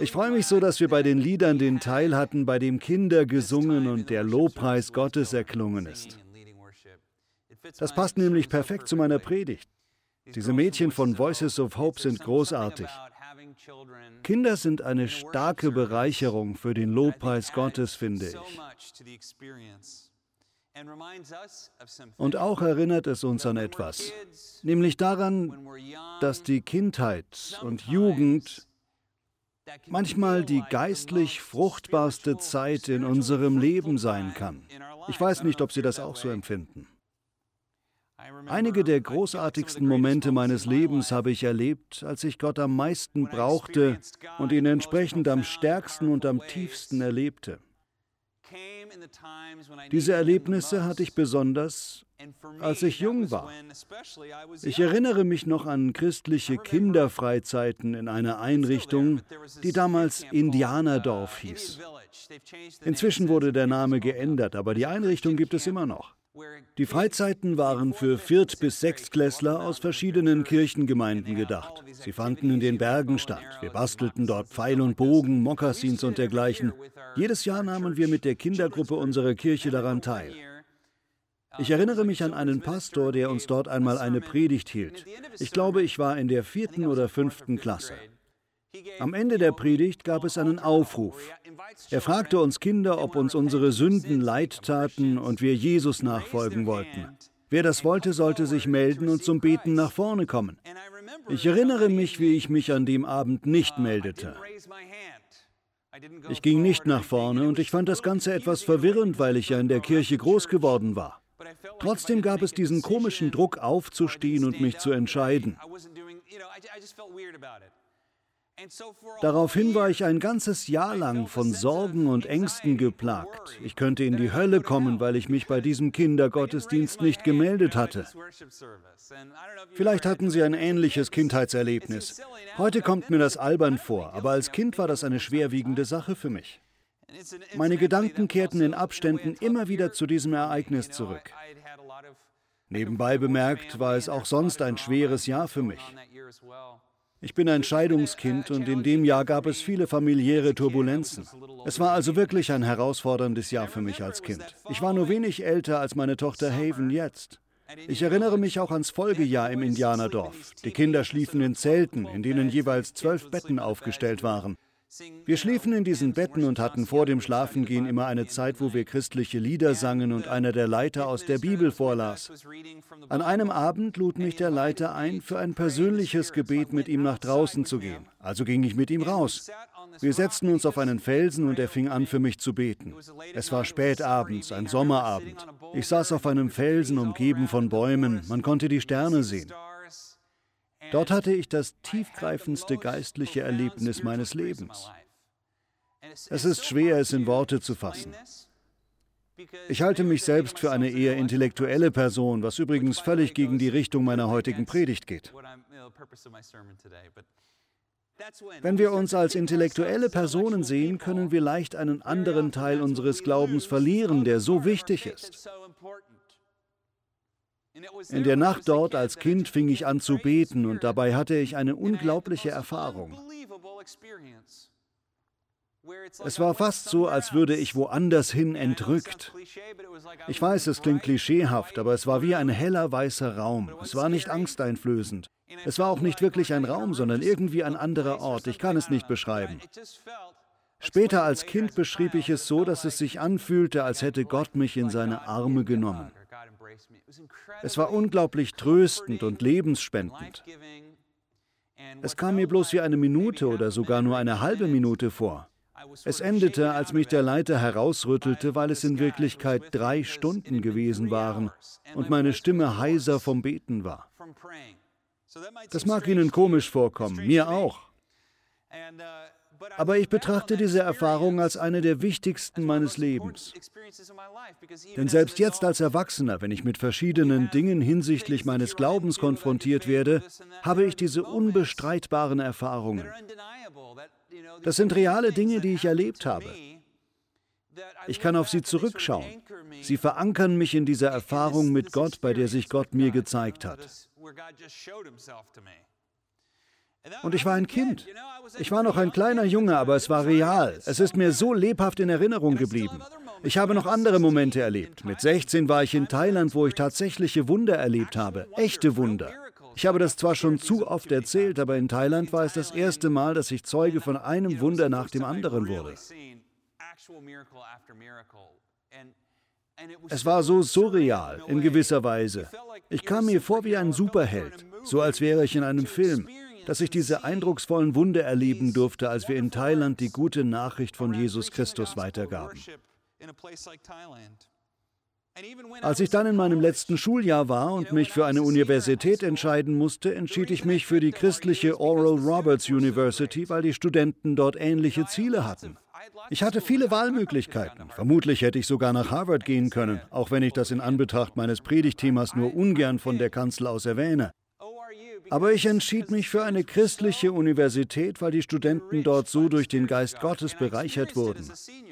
Ich freue mich so, dass wir bei den Liedern den Teil hatten, bei dem Kinder gesungen und der Lobpreis Gottes erklungen ist. Das passt nämlich perfekt zu meiner Predigt. Diese Mädchen von Voices of Hope sind großartig. Kinder sind eine starke Bereicherung für den Lobpreis Gottes, finde ich. Und auch erinnert es uns an etwas, nämlich daran, dass die Kindheit und Jugend manchmal die geistlich fruchtbarste Zeit in unserem Leben sein kann. Ich weiß nicht, ob Sie das auch so empfinden. Einige der großartigsten Momente meines Lebens habe ich erlebt, als ich Gott am meisten brauchte und ihn entsprechend am stärksten und am tiefsten erlebte. Diese Erlebnisse hatte ich besonders, als ich jung war. Ich erinnere mich noch an christliche Kinderfreizeiten in einer Einrichtung, die damals Indianerdorf hieß. Inzwischen wurde der Name geändert, aber die Einrichtung gibt es immer noch. Die Freizeiten waren für Viert- bis Sechstklässler aus verschiedenen Kirchengemeinden gedacht. Sie fanden in den Bergen statt. Wir bastelten dort Pfeil und Bogen, Mokassins und dergleichen. Jedes Jahr nahmen wir mit der Kindergruppe unserer Kirche daran teil. Ich erinnere mich an einen Pastor, der uns dort einmal eine Predigt hielt. Ich glaube, ich war in der vierten oder fünften Klasse. Am Ende der Predigt gab es einen Aufruf. Er fragte uns Kinder, ob uns unsere Sünden leid taten und wir Jesus nachfolgen wollten. Wer das wollte, sollte sich melden und zum Beten nach vorne kommen. Ich erinnere mich, wie ich mich an dem Abend nicht meldete. Ich ging nicht nach vorne und ich fand das Ganze etwas verwirrend, weil ich ja in der Kirche groß geworden war. Trotzdem gab es diesen komischen Druck aufzustehen und mich zu entscheiden. Daraufhin war ich ein ganzes Jahr lang von Sorgen und Ängsten geplagt. Ich könnte in die Hölle kommen, weil ich mich bei diesem Kindergottesdienst nicht gemeldet hatte. Vielleicht hatten Sie ein ähnliches Kindheitserlebnis. Heute kommt mir das albern vor, aber als Kind war das eine schwerwiegende Sache für mich. Meine Gedanken kehrten in Abständen immer wieder zu diesem Ereignis zurück. Nebenbei bemerkt war es auch sonst ein schweres Jahr für mich. Ich bin ein Scheidungskind und in dem Jahr gab es viele familiäre Turbulenzen. Es war also wirklich ein herausforderndes Jahr für mich als Kind. Ich war nur wenig älter als meine Tochter Haven jetzt. Ich erinnere mich auch ans Folgejahr im Indianerdorf. Die Kinder schliefen in Zelten, in denen jeweils zwölf Betten aufgestellt waren. Wir schliefen in diesen Betten und hatten vor dem Schlafengehen immer eine Zeit, wo wir christliche Lieder sangen und einer der Leiter aus der Bibel vorlas. An einem Abend lud mich der Leiter ein, für ein persönliches Gebet mit ihm nach draußen zu gehen. Also ging ich mit ihm raus. Wir setzten uns auf einen Felsen und er fing an, für mich zu beten. Es war spät abends, ein Sommerabend. Ich saß auf einem Felsen, umgeben von Bäumen. Man konnte die Sterne sehen. Dort hatte ich das tiefgreifendste geistliche Erlebnis meines Lebens. Es ist schwer, es in Worte zu fassen. Ich halte mich selbst für eine eher intellektuelle Person, was übrigens völlig gegen die Richtung meiner heutigen Predigt geht. Wenn wir uns als intellektuelle Personen sehen, können wir leicht einen anderen Teil unseres Glaubens verlieren, der so wichtig ist. In der Nacht dort als Kind fing ich an zu beten und dabei hatte ich eine unglaubliche Erfahrung. Es war fast so, als würde ich woanders hin entrückt. Ich weiß, es klingt klischeehaft, aber es war wie ein heller weißer Raum. Es war nicht angsteinflößend. Es war auch nicht wirklich ein Raum, sondern irgendwie ein anderer Ort. Ich kann es nicht beschreiben. Später als Kind beschrieb ich es so, dass es sich anfühlte, als hätte Gott mich in seine Arme genommen. Es war unglaublich tröstend und lebensspendend. Es kam mir bloß wie eine Minute oder sogar nur eine halbe Minute vor. Es endete, als mich der Leiter herausrüttelte, weil es in Wirklichkeit drei Stunden gewesen waren und meine Stimme heiser vom Beten war. Das mag Ihnen komisch vorkommen, mir auch. Aber ich betrachte diese Erfahrung als eine der wichtigsten meines Lebens. Denn selbst jetzt als Erwachsener, wenn ich mit verschiedenen Dingen hinsichtlich meines Glaubens konfrontiert werde, habe ich diese unbestreitbaren Erfahrungen. Das sind reale Dinge, die ich erlebt habe. Ich kann auf sie zurückschauen. Sie verankern mich in dieser Erfahrung mit Gott, bei der sich Gott mir gezeigt hat. Und ich war ein Kind. Ich war noch ein kleiner Junge, aber es war real. Es ist mir so lebhaft in Erinnerung geblieben. Ich habe noch andere Momente erlebt. Mit 16 war ich in Thailand, wo ich tatsächliche Wunder erlebt habe. Echte Wunder. Ich habe das zwar schon zu oft erzählt, aber in Thailand war es das erste Mal, dass ich Zeuge von einem Wunder nach dem anderen wurde. Es war so surreal in gewisser Weise. Ich kam mir vor wie ein Superheld, so als wäre ich in einem Film, dass ich diese eindrucksvollen Wunder erleben durfte, als wir in Thailand die gute Nachricht von Jesus Christus weitergaben. Als ich dann in meinem letzten Schuljahr war und mich für eine Universität entscheiden musste, entschied ich mich für die christliche Oral Roberts University, weil die Studenten dort ähnliche Ziele hatten. Ich hatte viele Wahlmöglichkeiten. Vermutlich hätte ich sogar nach Harvard gehen können, auch wenn ich das in Anbetracht meines Predigtthemas nur ungern von der Kanzel aus erwähne. Aber ich entschied mich für eine christliche Universität, weil die Studenten dort so durch den Geist Gottes bereichert wurden.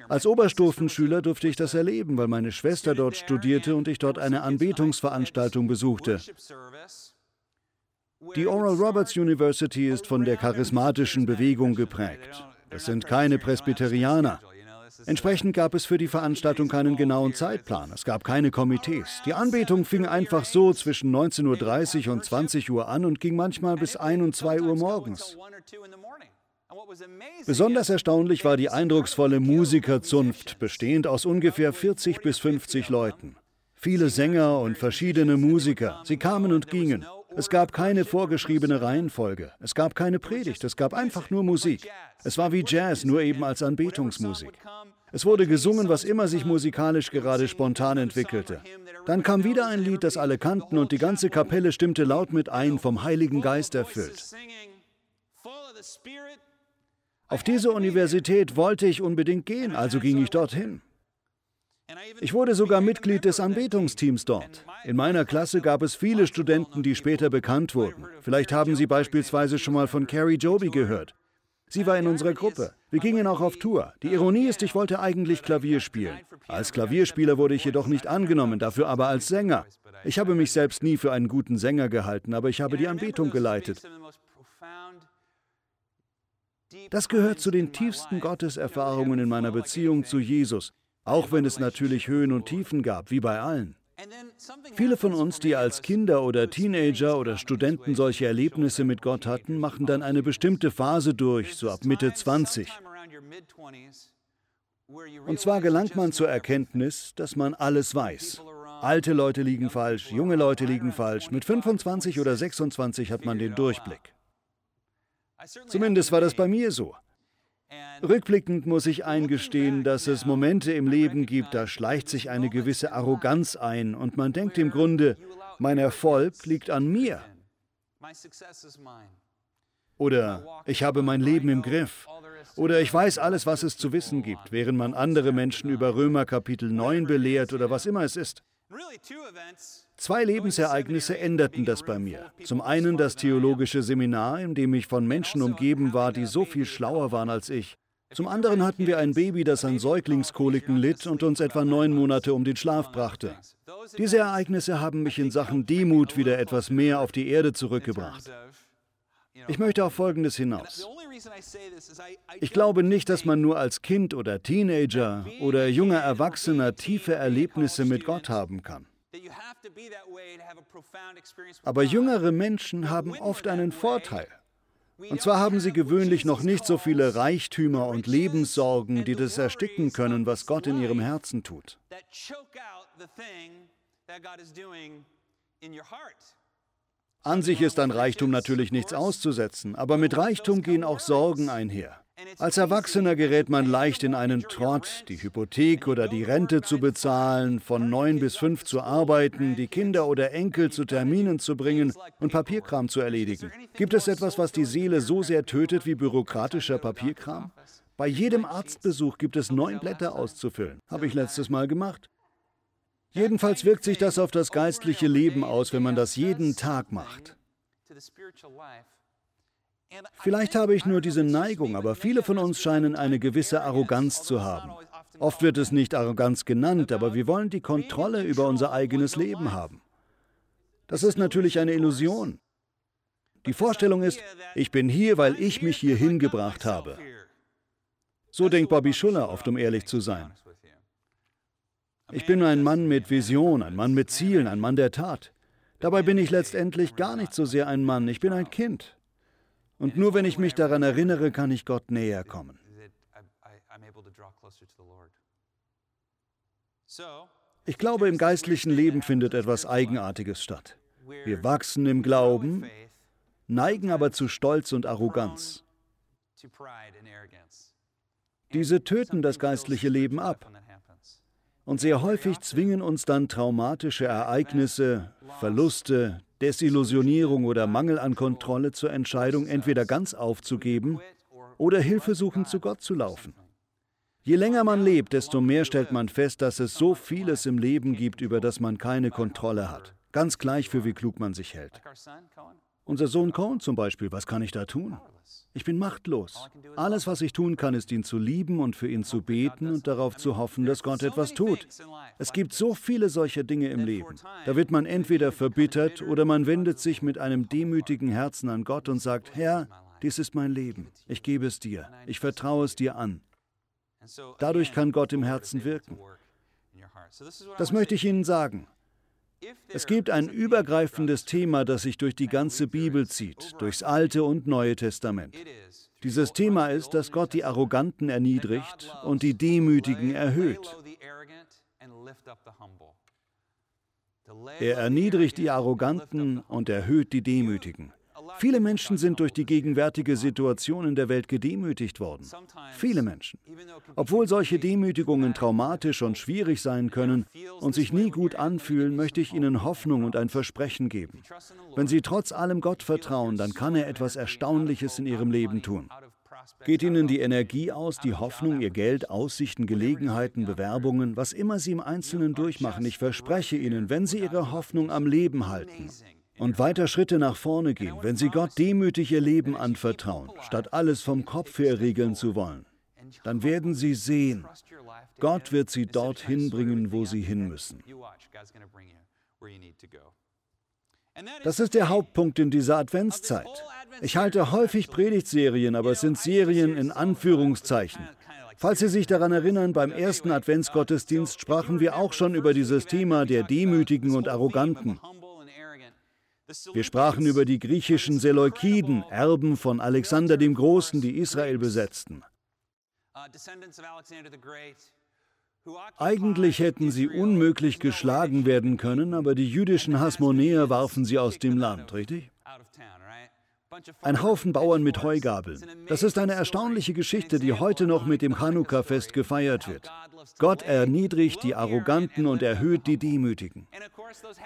Als Oberstufenschüler durfte ich das erleben, weil meine Schwester dort studierte und ich dort eine Anbetungsveranstaltung besuchte. Die Oral Roberts University ist von der charismatischen Bewegung geprägt. Das sind keine Presbyterianer. Entsprechend gab es für die Veranstaltung keinen genauen Zeitplan. Es gab keine Komitees. Die Anbetung fing einfach so zwischen 19.30 Uhr und 20 Uhr an und ging manchmal bis 1 und 2 Uhr morgens. Besonders erstaunlich war die eindrucksvolle Musikerzunft, bestehend aus ungefähr 40 bis 50 Leuten. Viele Sänger und verschiedene Musiker. Sie kamen und gingen. Es gab keine vorgeschriebene Reihenfolge. Es gab keine Predigt. Es gab einfach nur Musik. Es war wie Jazz, nur eben als Anbetungsmusik. Es wurde gesungen, was immer sich musikalisch gerade spontan entwickelte. Dann kam wieder ein Lied, das alle kannten, und die ganze Kapelle stimmte laut mit ein, vom Heiligen Geist erfüllt. Auf diese Universität wollte ich unbedingt gehen, also ging ich dorthin. Ich wurde sogar Mitglied des Anbetungsteams dort. In meiner Klasse gab es viele Studenten, die später bekannt wurden. Vielleicht haben Sie beispielsweise schon mal von Carrie Joby gehört. Sie war in unserer Gruppe. Wir gingen auch auf Tour. Die Ironie ist, ich wollte eigentlich Klavier spielen. Als Klavierspieler wurde ich jedoch nicht angenommen, dafür aber als Sänger. Ich habe mich selbst nie für einen guten Sänger gehalten, aber ich habe die Anbetung geleitet. Das gehört zu den tiefsten Gotteserfahrungen in meiner Beziehung zu Jesus. Auch wenn es natürlich Höhen und Tiefen gab, wie bei allen. Viele von uns, die als Kinder oder Teenager oder Studenten solche Erlebnisse mit Gott hatten, machen dann eine bestimmte Phase durch, so ab Mitte 20. Und zwar gelangt man zur Erkenntnis, dass man alles weiß. Alte Leute liegen falsch, junge Leute liegen falsch. Mit 25 oder 26 hat man den Durchblick. Zumindest war das bei mir so. Rückblickend muss ich eingestehen, dass es Momente im Leben gibt, da schleicht sich eine gewisse Arroganz ein und man denkt im Grunde, mein Erfolg liegt an mir. Oder ich habe mein Leben im Griff. Oder ich weiß alles, was es zu wissen gibt, während man andere Menschen über Römer Kapitel 9 belehrt oder was immer es ist. Zwei Lebensereignisse änderten das bei mir. Zum einen das theologische Seminar, in dem ich von Menschen umgeben war, die so viel schlauer waren als ich. Zum anderen hatten wir ein Baby, das an Säuglingskoliken litt und uns etwa neun Monate um den Schlaf brachte. Diese Ereignisse haben mich in Sachen Demut wieder etwas mehr auf die Erde zurückgebracht. Ich möchte auf Folgendes hinaus. Ich glaube nicht, dass man nur als Kind oder Teenager oder junger Erwachsener tiefe Erlebnisse mit Gott haben kann. Aber jüngere Menschen haben oft einen Vorteil. Und zwar haben sie gewöhnlich noch nicht so viele Reichtümer und Lebenssorgen, die das ersticken können, was Gott in ihrem Herzen tut. An sich ist an Reichtum natürlich nichts auszusetzen, aber mit Reichtum gehen auch Sorgen einher. Als Erwachsener gerät man leicht in einen Trott, die Hypothek oder die Rente zu bezahlen, von neun bis fünf zu arbeiten, die Kinder oder Enkel zu Terminen zu bringen und Papierkram zu erledigen. Gibt es etwas, was die Seele so sehr tötet wie bürokratischer Papierkram? Bei jedem Arztbesuch gibt es neun Blätter auszufüllen. Habe ich letztes Mal gemacht. Jedenfalls wirkt sich das auf das geistliche Leben aus, wenn man das jeden Tag macht. Vielleicht habe ich nur diese Neigung, aber viele von uns scheinen eine gewisse Arroganz zu haben. Oft wird es nicht Arroganz genannt, aber wir wollen die Kontrolle über unser eigenes Leben haben. Das ist natürlich eine Illusion. Die Vorstellung ist, ich bin hier, weil ich mich hier hingebracht habe. So denkt Bobby Schuller oft, um ehrlich zu sein. Ich bin ein Mann mit Vision, ein Mann mit Zielen, ein Mann der Tat. Dabei bin ich letztendlich gar nicht so sehr ein Mann, ich bin ein Kind. Und nur wenn ich mich daran erinnere, kann ich Gott näher kommen. Ich glaube, im geistlichen Leben findet etwas Eigenartiges statt. Wir wachsen im Glauben, neigen aber zu Stolz und Arroganz. Diese töten das geistliche Leben ab. Und sehr häufig zwingen uns dann traumatische Ereignisse, Verluste, Desillusionierung oder Mangel an Kontrolle zur Entscheidung, entweder ganz aufzugeben oder hilfesuchend zu Gott zu laufen. Je länger man lebt, desto mehr stellt man fest, dass es so vieles im Leben gibt, über das man keine Kontrolle hat. Ganz gleich, für wie klug man sich hält. Unser Sohn Cohen zum Beispiel, was kann ich da tun? Ich bin machtlos. Alles, was ich tun kann, ist ihn zu lieben und für ihn zu beten und darauf zu hoffen, dass Gott etwas tut. Es gibt so viele solcher Dinge im Leben. Da wird man entweder verbittert oder man wendet sich mit einem demütigen Herzen an Gott und sagt, Herr, dies ist mein Leben. Ich gebe es dir. Ich vertraue es dir an. Dadurch kann Gott im Herzen wirken. Das möchte ich Ihnen sagen. Es gibt ein übergreifendes Thema, das sich durch die ganze Bibel zieht, durchs Alte und Neue Testament. Dieses Thema ist, dass Gott die Arroganten erniedrigt und die Demütigen erhöht. Er erniedrigt die Arroganten und erhöht die Demütigen. Viele Menschen sind durch die gegenwärtige Situation in der Welt gedemütigt worden. Viele Menschen. Obwohl solche Demütigungen traumatisch und schwierig sein können und sich nie gut anfühlen, möchte ich Ihnen Hoffnung und ein Versprechen geben. Wenn Sie trotz allem Gott vertrauen, dann kann er etwas Erstaunliches in Ihrem Leben tun. Geht Ihnen die Energie aus, die Hoffnung, Ihr Geld, Aussichten, Gelegenheiten, Bewerbungen, was immer Sie im Einzelnen durchmachen, ich verspreche Ihnen, wenn Sie Ihre Hoffnung am Leben halten, und weiter Schritte nach vorne gehen, wenn sie Gott demütig ihr Leben anvertrauen, statt alles vom Kopf her regeln zu wollen, dann werden sie sehen, Gott wird sie dorthin bringen, wo sie hin müssen. Das ist der Hauptpunkt in dieser Adventszeit. Ich halte häufig Predigtserien, aber es sind Serien in Anführungszeichen. Falls Sie sich daran erinnern, beim ersten Adventsgottesdienst sprachen wir auch schon über dieses Thema der Demütigen und Arroganten. Wir sprachen über die griechischen Seleukiden, Erben von Alexander dem Großen, die Israel besetzten. Eigentlich hätten sie unmöglich geschlagen werden können, aber die jüdischen Hasmonäer warfen sie aus dem Land, richtig? Ein Haufen Bauern mit Heugabeln. Das ist eine erstaunliche Geschichte, die heute noch mit dem Chanukka-Fest gefeiert wird. Gott erniedrigt die Arroganten und erhöht die Demütigen.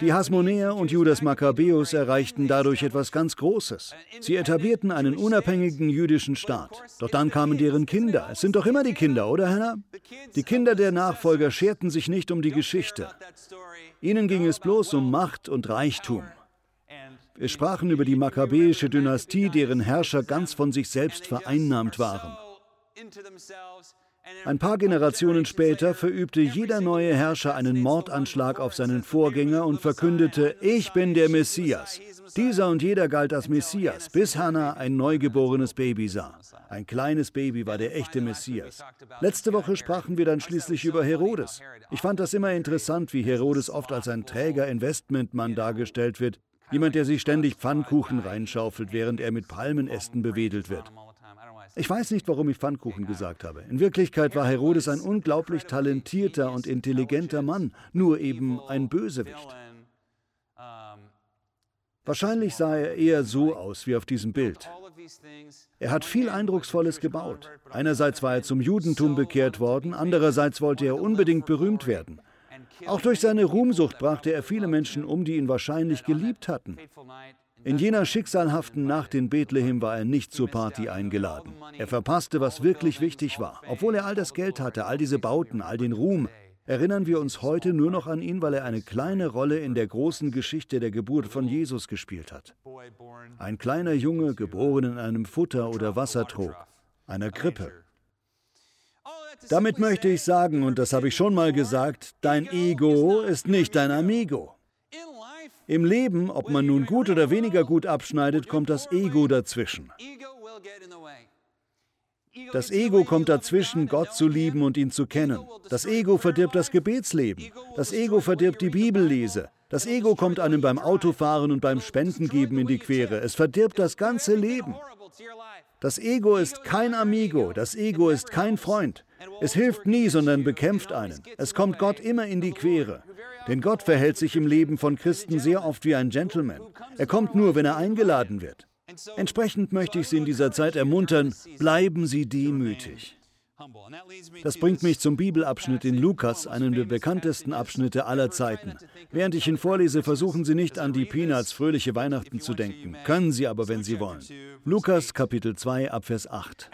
Die Hasmonäer und Judas Makkabäus erreichten dadurch etwas ganz Großes. Sie etablierten einen unabhängigen jüdischen Staat. Doch dann kamen deren Kinder. Es sind doch immer die Kinder, oder Hannah? Die Kinder der Nachfolger scherten sich nicht um die Geschichte. Ihnen ging es bloß um Macht und Reichtum. Wir sprachen über die makkabäische Dynastie, deren Herrscher ganz von sich selbst vereinnahmt waren. Ein paar Generationen später verübte jeder neue Herrscher einen Mordanschlag auf seinen Vorgänger und verkündete, ich bin der Messias. Dieser und jeder galt als Messias, bis Hannah ein neugeborenes Baby sah. Ein kleines Baby war der echte Messias. Letzte Woche sprachen wir dann schließlich über Herodes. Ich fand das immer interessant, wie Herodes oft als ein träger Investmentmann dargestellt wird, Jemand, der sich ständig Pfannkuchen reinschaufelt, während er mit Palmenästen bewedelt wird. Ich weiß nicht, warum ich Pfannkuchen gesagt habe. In Wirklichkeit war Herodes ein unglaublich talentierter und intelligenter Mann, nur eben ein Bösewicht. Wahrscheinlich sah er eher so aus wie auf diesem Bild. Er hat viel Eindrucksvolles gebaut. Einerseits war er zum Judentum bekehrt worden, andererseits wollte er unbedingt berühmt werden. Auch durch seine Ruhmsucht brachte er viele Menschen um, die ihn wahrscheinlich geliebt hatten. In jener schicksalhaften Nacht in Bethlehem war er nicht zur Party eingeladen. Er verpasste, was wirklich wichtig war. Obwohl er all das Geld hatte, all diese Bauten, all den Ruhm, erinnern wir uns heute nur noch an ihn, weil er eine kleine Rolle in der großen Geschichte der Geburt von Jesus gespielt hat. Ein kleiner Junge, geboren in einem Futter- oder Wassertrog, einer Krippe. Damit möchte ich sagen, und das habe ich schon mal gesagt, dein Ego ist nicht dein Amigo. Im Leben, ob man nun gut oder weniger gut abschneidet, kommt das Ego dazwischen. Das Ego kommt dazwischen, Gott zu lieben und ihn zu kennen. Das Ego verdirbt das Gebetsleben. Das Ego verdirbt die Bibellese. Das Ego kommt einem beim Autofahren und beim Spendengeben in die Quere. Es verdirbt das ganze Leben. Das Ego ist kein Amigo, das Ego ist kein Freund. Es hilft nie, sondern bekämpft einen. Es kommt Gott immer in die Quere. Denn Gott verhält sich im Leben von Christen sehr oft wie ein Gentleman. Er kommt nur, wenn er eingeladen wird. Entsprechend möchte ich Sie in dieser Zeit ermuntern, bleiben Sie demütig. Das bringt mich zum Bibelabschnitt in Lukas, einem der bekanntesten Abschnitte aller Zeiten. Während ich ihn vorlese, versuchen Sie nicht an die Peanuts fröhliche Weihnachten zu denken. Können Sie aber, wenn Sie wollen. Lukas Kapitel 2 Abvers 8.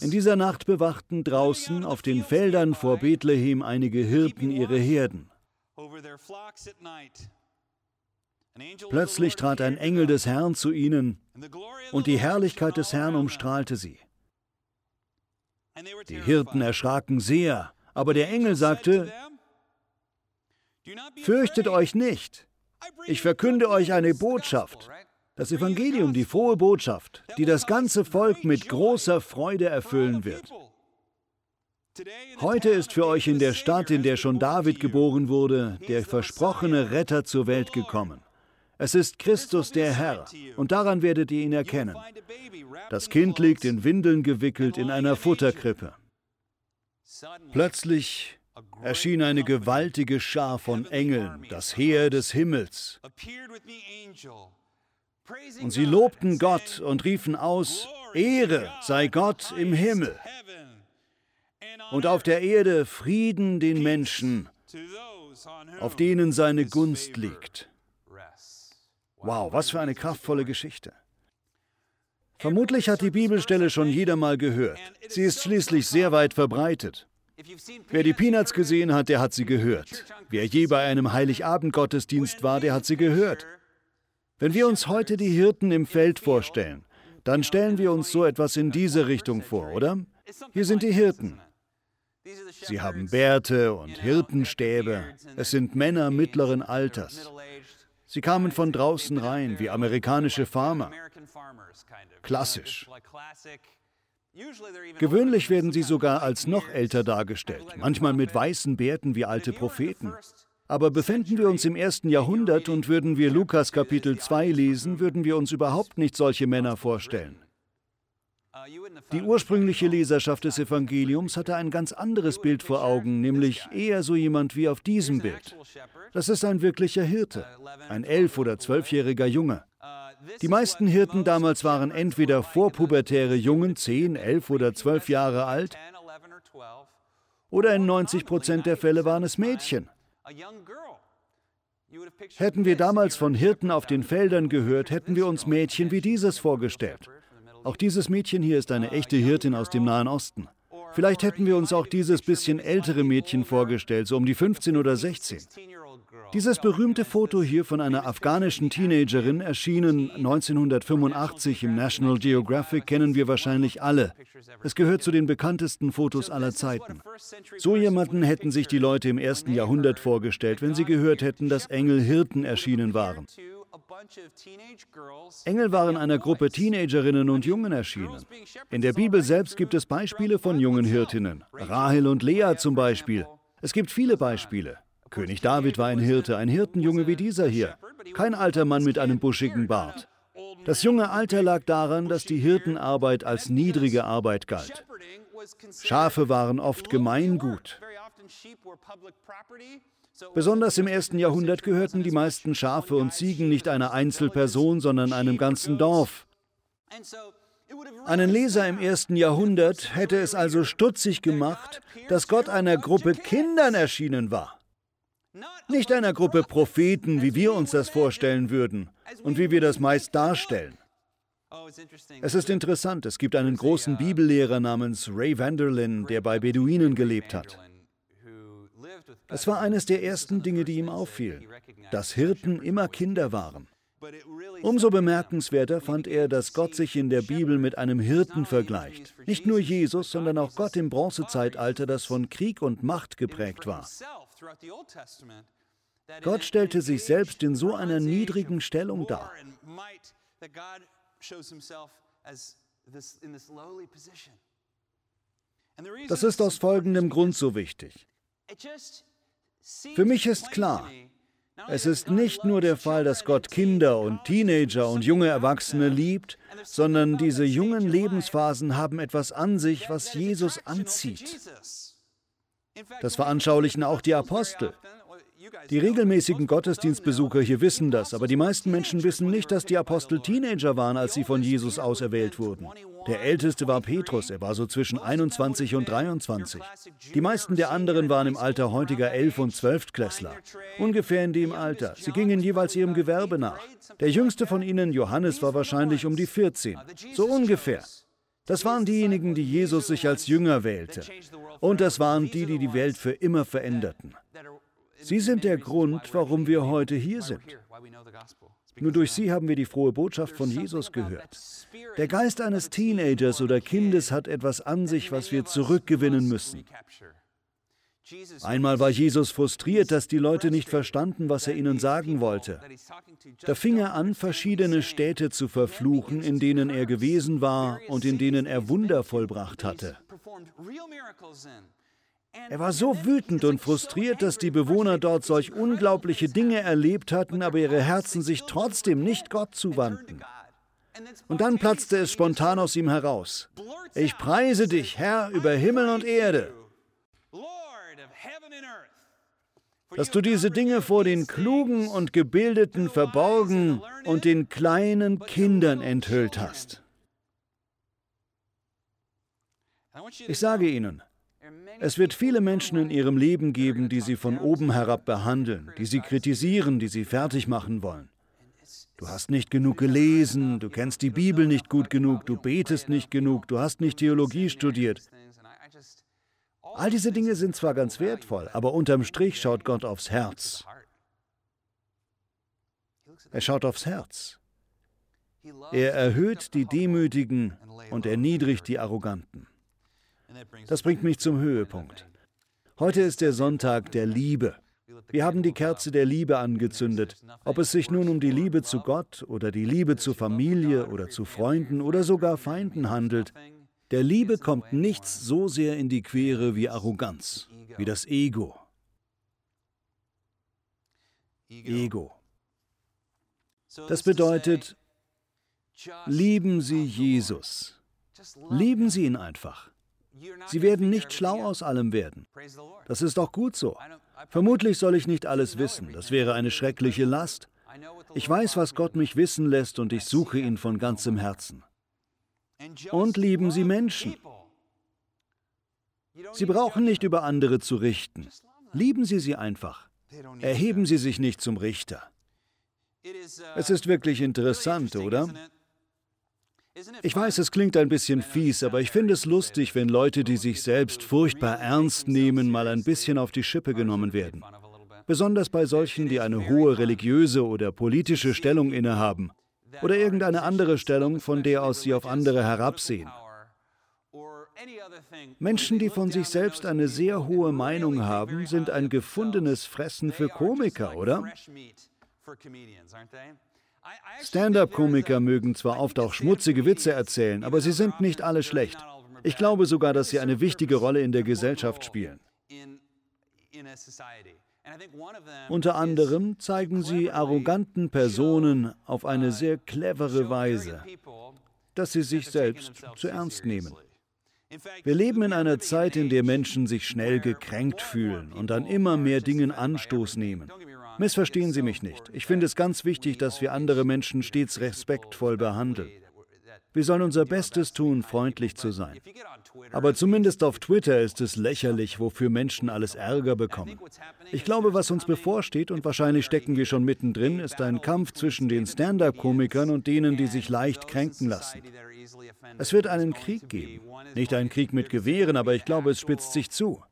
In dieser Nacht bewachten draußen auf den Feldern vor Bethlehem einige Hirten ihre Herden. Plötzlich trat ein Engel des Herrn zu ihnen, und die Herrlichkeit des Herrn umstrahlte sie. Die Hirten erschraken sehr, aber der Engel sagte, Fürchtet euch nicht, ich verkünde euch eine Botschaft, das Evangelium, die frohe Botschaft, die das ganze Volk mit großer Freude erfüllen wird. Heute ist für euch in der Stadt, in der schon David geboren wurde, der versprochene Retter zur Welt gekommen. Es ist Christus der Herr, und daran werdet ihr ihn erkennen. Das Kind liegt in Windeln gewickelt in einer Futterkrippe. Plötzlich erschien eine gewaltige Schar von Engeln, das Heer des Himmels. Und sie lobten Gott und riefen aus, Ehre sei Gott im Himmel. Und auf der Erde Frieden den Menschen, auf denen seine Gunst liegt. Wow, was für eine kraftvolle Geschichte. Vermutlich hat die Bibelstelle schon jeder mal gehört. Sie ist schließlich sehr weit verbreitet. Wer die Peanuts gesehen hat, der hat sie gehört. Wer je bei einem Heiligabend-Gottesdienst war, der hat sie gehört. Wenn wir uns heute die Hirten im Feld vorstellen, dann stellen wir uns so etwas in diese Richtung vor, oder? Hier sind die Hirten. Sie haben Bärte und Hirtenstäbe. Es sind Männer mittleren Alters. Sie kamen von draußen rein, wie amerikanische Farmer. Klassisch. Gewöhnlich werden sie sogar als noch älter dargestellt, manchmal mit weißen Bärten wie alte Propheten. Aber befänden wir uns im ersten Jahrhundert und würden wir Lukas Kapitel 2 lesen, würden wir uns überhaupt nicht solche Männer vorstellen. Die ursprüngliche Leserschaft des Evangeliums hatte ein ganz anderes Bild vor Augen, nämlich eher so jemand wie auf diesem Bild. Das ist ein wirklicher Hirte, ein elf- oder zwölfjähriger Junge. Die meisten Hirten damals waren entweder vorpubertäre Jungen, zehn, elf oder zwölf Jahre alt, oder in 90 Prozent der Fälle waren es Mädchen. Hätten wir damals von Hirten auf den Feldern gehört, hätten wir uns Mädchen wie dieses vorgestellt. Auch dieses Mädchen hier ist eine echte Hirtin aus dem Nahen Osten. Vielleicht hätten wir uns auch dieses bisschen ältere Mädchen vorgestellt, so um die 15 oder 16. Dieses berühmte Foto hier von einer afghanischen Teenagerin, erschienen 1985 im National Geographic, kennen wir wahrscheinlich alle. Es gehört zu den bekanntesten Fotos aller Zeiten. So jemanden hätten sich die Leute im ersten Jahrhundert vorgestellt, wenn sie gehört hätten, dass Engel Hirten erschienen waren. Engel waren einer Gruppe Teenagerinnen und Jungen erschienen. In der Bibel selbst gibt es Beispiele von jungen Hirtinnen. Rahel und Lea zum Beispiel. Es gibt viele Beispiele. König David war ein Hirte, ein Hirtenjunge wie dieser hier. Kein alter Mann mit einem buschigen Bart. Das junge Alter lag daran, dass die Hirtenarbeit als niedrige Arbeit galt. Schafe waren oft Gemeingut. Besonders im ersten Jahrhundert gehörten die meisten Schafe und Ziegen nicht einer Einzelperson, sondern einem ganzen Dorf. Einen Leser im ersten Jahrhundert hätte es also stutzig gemacht, dass Gott einer Gruppe Kindern erschienen war. Nicht einer Gruppe Propheten, wie wir uns das vorstellen würden und wie wir das meist darstellen. Es ist interessant, es gibt einen großen Bibellehrer namens Ray Vanderlyn, der bei Beduinen gelebt hat. Es war eines der ersten Dinge, die ihm auffielen, dass Hirten immer Kinder waren. Umso bemerkenswerter fand er, dass Gott sich in der Bibel mit einem Hirten vergleicht. Nicht nur Jesus, sondern auch Gott im Bronzezeitalter, das von Krieg und Macht geprägt war. Gott stellte sich selbst in so einer niedrigen Stellung dar. Das ist aus folgendem Grund so wichtig. Für mich ist klar, es ist nicht nur der Fall, dass Gott Kinder und Teenager und junge Erwachsene liebt, sondern diese jungen Lebensphasen haben etwas an sich, was Jesus anzieht. Das veranschaulichen auch die Apostel. Die regelmäßigen Gottesdienstbesucher hier wissen das, aber die meisten Menschen wissen nicht, dass die Apostel Teenager waren, als sie von Jesus auserwählt wurden. Der älteste war Petrus, er war so zwischen 21 und 23. Die meisten der anderen waren im Alter heutiger 11 und 12 Klässler. Ungefähr in dem Alter. Sie gingen jeweils ihrem Gewerbe nach. Der jüngste von ihnen, Johannes, war wahrscheinlich um die 14. So ungefähr. Das waren diejenigen, die Jesus sich als Jünger wählte. Und das waren die, die die Welt für immer veränderten. Sie sind der Grund, warum wir heute hier sind. Nur durch sie haben wir die frohe Botschaft von Jesus gehört. Der Geist eines Teenagers oder Kindes hat etwas an sich, was wir zurückgewinnen müssen. Einmal war Jesus frustriert, dass die Leute nicht verstanden, was er ihnen sagen wollte. Da fing er an, verschiedene Städte zu verfluchen, in denen er gewesen war und in denen er Wunder vollbracht hatte. Er war so wütend und frustriert, dass die Bewohner dort solch unglaubliche Dinge erlebt hatten, aber ihre Herzen sich trotzdem nicht Gott zuwandten. Und dann platzte es spontan aus ihm heraus. Ich preise dich, Herr, über Himmel und Erde, dass du diese Dinge vor den Klugen und Gebildeten verborgen und den kleinen Kindern enthüllt hast. Ich sage Ihnen, es wird viele Menschen in ihrem Leben geben, die sie von oben herab behandeln, die sie kritisieren, die sie fertig machen wollen. Du hast nicht genug gelesen, du kennst die Bibel nicht gut genug, du betest nicht genug, du hast nicht Theologie studiert. All diese Dinge sind zwar ganz wertvoll, aber unterm Strich schaut Gott aufs Herz. Er schaut aufs Herz. Er erhöht die Demütigen und erniedrigt die Arroganten. Das bringt mich zum Höhepunkt. Heute ist der Sonntag der Liebe. Wir haben die Kerze der Liebe angezündet. Ob es sich nun um die Liebe zu Gott oder die Liebe zur Familie oder zu Freunden oder sogar Feinden handelt, der Liebe kommt nichts so sehr in die Quere wie Arroganz, wie das Ego. Ego. Das bedeutet, lieben Sie Jesus. Lieben Sie ihn einfach. Sie werden nicht schlau aus allem werden. Das ist auch gut so. Vermutlich soll ich nicht alles wissen. Das wäre eine schreckliche Last. Ich weiß, was Gott mich wissen lässt und ich suche ihn von ganzem Herzen. Und lieben Sie Menschen. Sie brauchen nicht über andere zu richten. Lieben Sie sie einfach. Erheben Sie sich nicht zum Richter. Es ist wirklich interessant, oder? Ich weiß, es klingt ein bisschen fies, aber ich finde es lustig, wenn Leute, die sich selbst furchtbar ernst nehmen, mal ein bisschen auf die Schippe genommen werden. Besonders bei solchen, die eine hohe religiöse oder politische Stellung innehaben oder irgendeine andere Stellung, von der aus sie auf andere herabsehen. Menschen, die von sich selbst eine sehr hohe Meinung haben, sind ein gefundenes Fressen für Komiker, oder? Stand-up-Komiker mögen zwar oft auch schmutzige Witze erzählen, aber sie sind nicht alle schlecht. Ich glaube sogar, dass sie eine wichtige Rolle in der Gesellschaft spielen. Unter anderem zeigen sie arroganten Personen auf eine sehr clevere Weise, dass sie sich selbst zu ernst nehmen. Wir leben in einer Zeit, in der Menschen sich schnell gekränkt fühlen und an immer mehr Dingen Anstoß nehmen. Missverstehen Sie mich nicht. Ich finde es ganz wichtig, dass wir andere Menschen stets respektvoll behandeln. Wir sollen unser Bestes tun, freundlich zu sein. Aber zumindest auf Twitter ist es lächerlich, wofür Menschen alles Ärger bekommen. Ich glaube, was uns bevorsteht, und wahrscheinlich stecken wir schon mittendrin, ist ein Kampf zwischen den Stand-up-Komikern und denen, die sich leicht kränken lassen. Es wird einen Krieg geben. Nicht einen Krieg mit Gewehren, aber ich glaube, es spitzt sich zu.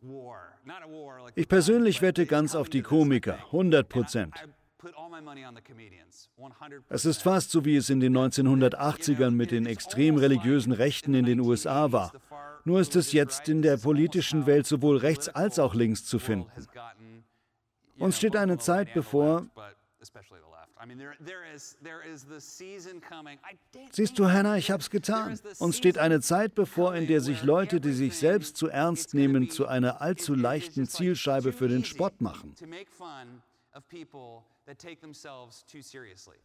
Ich persönlich wette ganz auf die Komiker, 100 Prozent. Es ist fast so, wie es in den 1980ern mit den extrem religiösen Rechten in den USA war. Nur ist es jetzt in der politischen Welt sowohl rechts als auch links zu finden. Uns steht eine Zeit bevor. Siehst du, Hannah, ich hab's getan. Uns steht eine Zeit bevor, in der sich Leute, die sich selbst zu ernst nehmen, zu einer allzu leichten Zielscheibe für den Spott machen.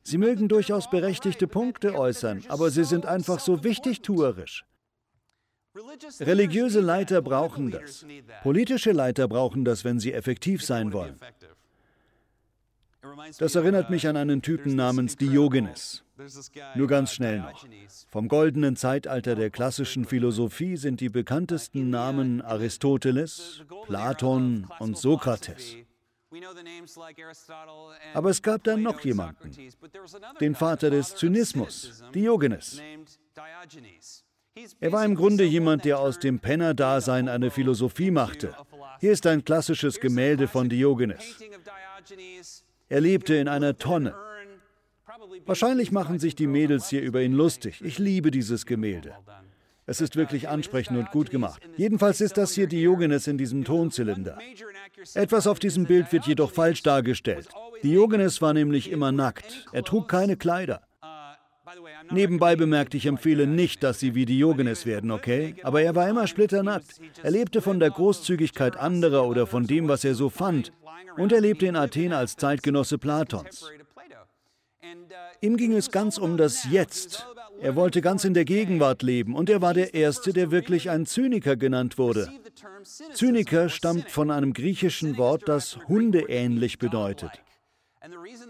Sie mögen durchaus berechtigte Punkte äußern, aber sie sind einfach so wichtigtuerisch. Religiöse Leiter brauchen das. Politische Leiter brauchen das, wenn sie effektiv sein wollen. Das erinnert mich an einen Typen namens Diogenes. Nur ganz schnell noch. Vom goldenen Zeitalter der klassischen Philosophie sind die bekanntesten Namen Aristoteles, Platon und Sokrates. Aber es gab dann noch jemanden, den Vater des Zynismus, Diogenes. Er war im Grunde jemand, der aus dem Penner-Dasein eine Philosophie machte. Hier ist ein klassisches Gemälde von Diogenes. Er lebte in einer Tonne. Wahrscheinlich machen sich die Mädels hier über ihn lustig. Ich liebe dieses Gemälde. Es ist wirklich ansprechend und gut gemacht. Jedenfalls ist das hier Diogenes in diesem Tonzylinder. Etwas auf diesem Bild wird jedoch falsch dargestellt. Diogenes war nämlich immer nackt. Er trug keine Kleider. Nebenbei bemerkt, ich empfehle nicht, dass Sie wie Diogenes werden, okay? Aber er war immer splitternackt. Er lebte von der Großzügigkeit anderer oder von dem, was er so fand. Und er lebte in Athen als Zeitgenosse Platons. Ihm ging es ganz um das Jetzt. Er wollte ganz in der Gegenwart leben und er war der Erste, der wirklich ein Zyniker genannt wurde. Zyniker stammt von einem griechischen Wort, das hundeähnlich bedeutet.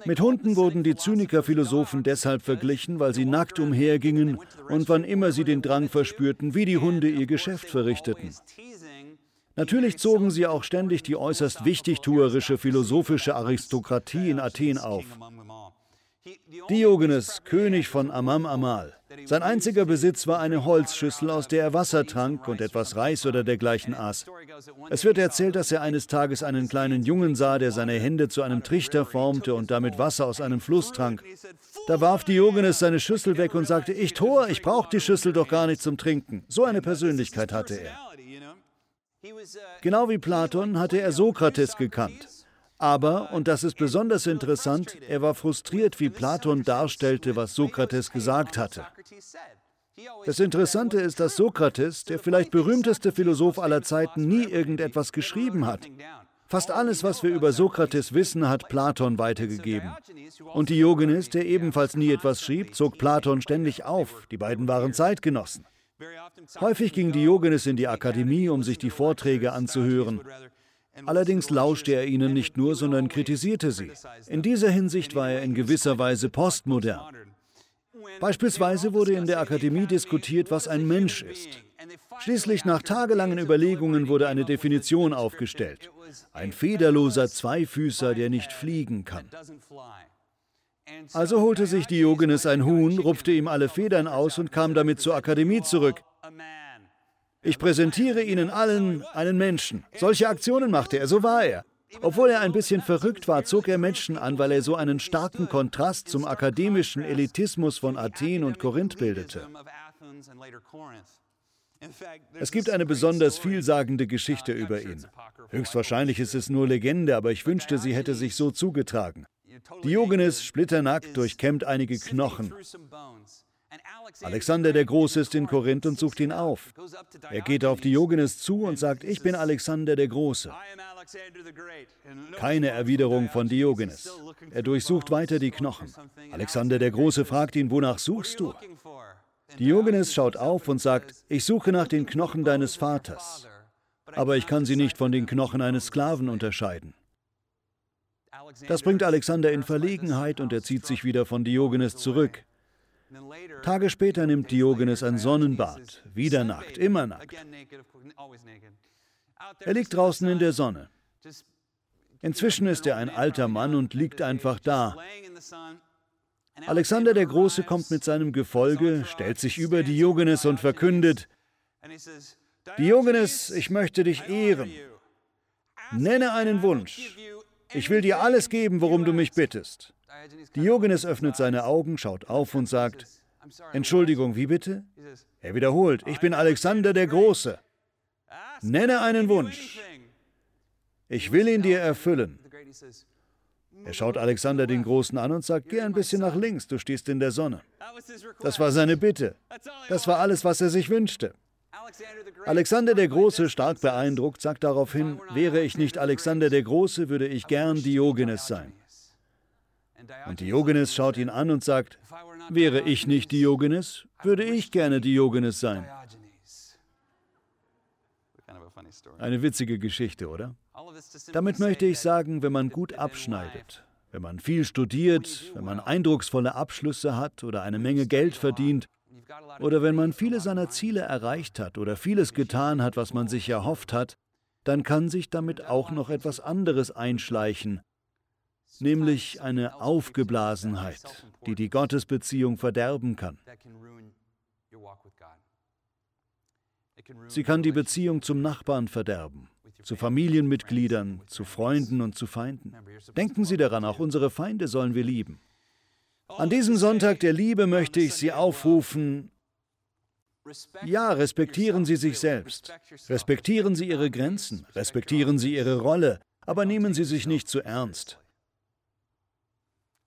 Mit Hunden wurden die Zyniker-Philosophen deshalb verglichen, weil sie nackt umhergingen und wann immer sie den Drang verspürten, wie die Hunde ihr Geschäft verrichteten. Natürlich zogen sie auch ständig die äußerst wichtigtuerische philosophische Aristokratie in Athen auf. Diogenes, König von Amam Amal. Sein einziger Besitz war eine Holzschüssel, aus der er Wasser trank und etwas Reis oder dergleichen aß. Es wird erzählt, dass er eines Tages einen kleinen Jungen sah, der seine Hände zu einem Trichter formte und damit Wasser aus einem Fluss trank. Da warf Diogenes seine Schüssel weg und sagte, ich Tor, ich brauche die Schüssel doch gar nicht zum Trinken. So eine Persönlichkeit hatte er. Genau wie Platon hatte er Sokrates gekannt. Aber, und das ist besonders interessant, er war frustriert, wie Platon darstellte, was Sokrates gesagt hatte. Das Interessante ist, dass Sokrates, der vielleicht berühmteste Philosoph aller Zeiten, nie irgendetwas geschrieben hat. Fast alles, was wir über Sokrates wissen, hat Platon weitergegeben. Und Diogenes, der ebenfalls nie etwas schrieb, zog Platon ständig auf. Die beiden waren Zeitgenossen. Häufig ging Diogenes in die Akademie, um sich die Vorträge anzuhören. Allerdings lauschte er ihnen nicht nur, sondern kritisierte sie. In dieser Hinsicht war er in gewisser Weise postmodern. Beispielsweise wurde in der Akademie diskutiert, was ein Mensch ist. Schließlich nach tagelangen Überlegungen wurde eine Definition aufgestellt. Ein federloser Zweifüßer, der nicht fliegen kann. Also holte sich Diogenes ein Huhn, rupfte ihm alle Federn aus und kam damit zur Akademie zurück. Ich präsentiere Ihnen allen einen Menschen. Solche Aktionen machte er, so war er. Obwohl er ein bisschen verrückt war, zog er Menschen an, weil er so einen starken Kontrast zum akademischen Elitismus von Athen und Korinth bildete. Es gibt eine besonders vielsagende Geschichte über ihn. Höchstwahrscheinlich ist es nur Legende, aber ich wünschte, sie hätte sich so zugetragen. Diogenes, splitternackt, durchkämmt einige Knochen. Alexander der Große ist in Korinth und sucht ihn auf. Er geht auf Diogenes zu und sagt, ich bin Alexander der Große. Keine Erwiderung von Diogenes. Er durchsucht weiter die Knochen. Alexander der Große fragt ihn, wonach suchst du? Diogenes schaut auf und sagt, ich suche nach den Knochen deines Vaters, aber ich kann sie nicht von den Knochen eines Sklaven unterscheiden. Das bringt Alexander in Verlegenheit und er zieht sich wieder von Diogenes zurück. Tage später nimmt Diogenes ein Sonnenbad, wieder nackt, immer nackt. Er liegt draußen in der Sonne. Inzwischen ist er ein alter Mann und liegt einfach da. Alexander der Große kommt mit seinem Gefolge, stellt sich über Diogenes und verkündet, Diogenes, ich möchte dich ehren. Nenne einen Wunsch. Ich will dir alles geben, worum du mich bittest. Diogenes öffnet seine Augen, schaut auf und sagt, Entschuldigung, wie bitte? Er wiederholt, ich bin Alexander der Große. Nenne einen Wunsch. Ich will ihn dir erfüllen. Er schaut Alexander den Großen an und sagt, geh ein bisschen nach links, du stehst in der Sonne. Das war seine Bitte. Das war alles, was er sich wünschte. Alexander der Große, stark beeindruckt, sagt daraufhin, wäre ich nicht Alexander der Große, würde ich gern Diogenes sein. Und Diogenes schaut ihn an und sagt, wäre ich nicht Diogenes, würde ich gerne Diogenes sein. Eine witzige Geschichte, oder? Damit möchte ich sagen, wenn man gut abschneidet, wenn man viel studiert, wenn man eindrucksvolle Abschlüsse hat oder eine Menge Geld verdient, oder wenn man viele seiner Ziele erreicht hat oder vieles getan hat, was man sich erhofft hat, dann kann sich damit auch noch etwas anderes einschleichen, nämlich eine Aufgeblasenheit, die die Gottesbeziehung verderben kann. Sie kann die Beziehung zum Nachbarn verderben, zu Familienmitgliedern, zu Freunden und zu Feinden. Denken Sie daran, auch unsere Feinde sollen wir lieben. An diesem Sonntag der Liebe möchte ich Sie aufrufen, ja, respektieren Sie sich selbst, respektieren Sie Ihre Grenzen, respektieren Sie Ihre Rolle, aber nehmen Sie sich nicht zu ernst.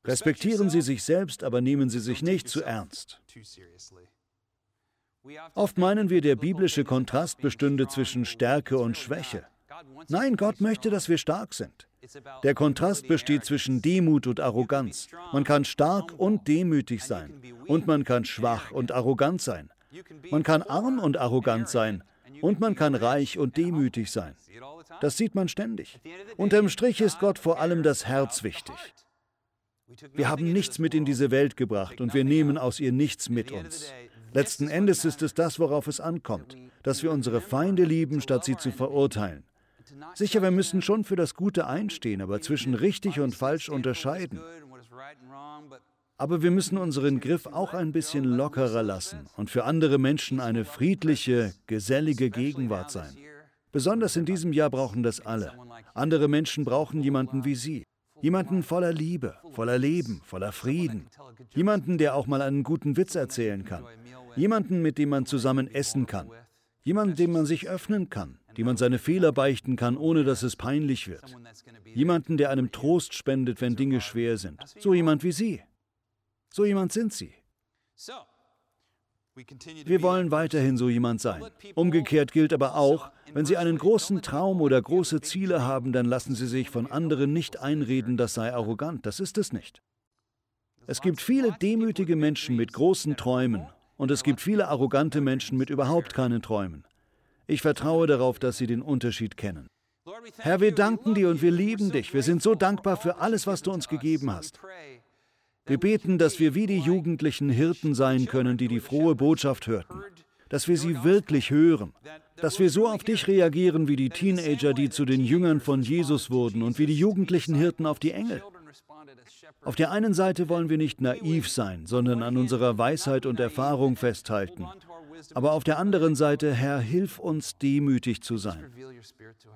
Respektieren Sie sich selbst, aber nehmen Sie sich nicht zu ernst. Oft meinen wir, der biblische Kontrast bestünde zwischen Stärke und Schwäche. Nein, Gott möchte, dass wir stark sind. Der Kontrast besteht zwischen Demut und Arroganz. Man kann stark und demütig sein. Und man kann schwach und arrogant sein. Man kann arm und arrogant sein. Und man kann reich und demütig sein. Das sieht man ständig. Unterm Strich ist Gott vor allem das Herz wichtig. Wir haben nichts mit in diese Welt gebracht und wir nehmen aus ihr nichts mit uns. Letzten Endes ist es das, worauf es ankommt, dass wir unsere Feinde lieben, statt sie zu verurteilen. Sicher, wir müssen schon für das Gute einstehen, aber zwischen richtig und falsch unterscheiden. Aber wir müssen unseren Griff auch ein bisschen lockerer lassen und für andere Menschen eine friedliche, gesellige Gegenwart sein. Besonders in diesem Jahr brauchen das alle. Andere Menschen brauchen jemanden wie Sie. Jemanden voller Liebe, voller Leben, voller Frieden. Jemanden, der auch mal einen guten Witz erzählen kann. Jemanden, mit dem man zusammen essen kann. Jemanden, dem man sich öffnen kann, dem man seine Fehler beichten kann, ohne dass es peinlich wird. Jemanden, der einem Trost spendet, wenn Dinge schwer sind. So jemand wie Sie. So jemand sind Sie. Wir wollen weiterhin so jemand sein. Umgekehrt gilt aber auch, wenn Sie einen großen Traum oder große Ziele haben, dann lassen Sie sich von anderen nicht einreden, das sei arrogant. Das ist es nicht. Es gibt viele demütige Menschen mit großen Träumen und es gibt viele arrogante Menschen mit überhaupt keinen Träumen. Ich vertraue darauf, dass Sie den Unterschied kennen. Herr, wir danken dir und wir lieben dich. Wir sind so dankbar für alles, was du uns gegeben hast. Wir beten, dass wir wie die jugendlichen Hirten sein können, die die frohe Botschaft hörten. Dass wir sie wirklich hören. Dass wir so auf dich reagieren wie die Teenager, die zu den Jüngern von Jesus wurden und wie die jugendlichen Hirten auf die Engel. Auf der einen Seite wollen wir nicht naiv sein, sondern an unserer Weisheit und Erfahrung festhalten. Aber auf der anderen Seite, Herr, hilf uns demütig zu sein.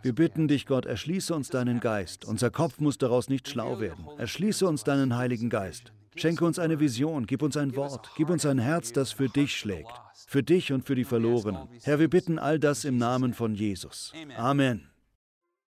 Wir bitten dich, Gott, erschließe uns deinen Geist. Unser Kopf muss daraus nicht schlau werden. Erschließe uns deinen Heiligen Geist. Schenke uns eine Vision, gib uns ein Wort, gib uns ein Herz, das für dich schlägt, für dich und für die Verlorenen. Herr, wir bitten all das im Namen von Jesus. Amen.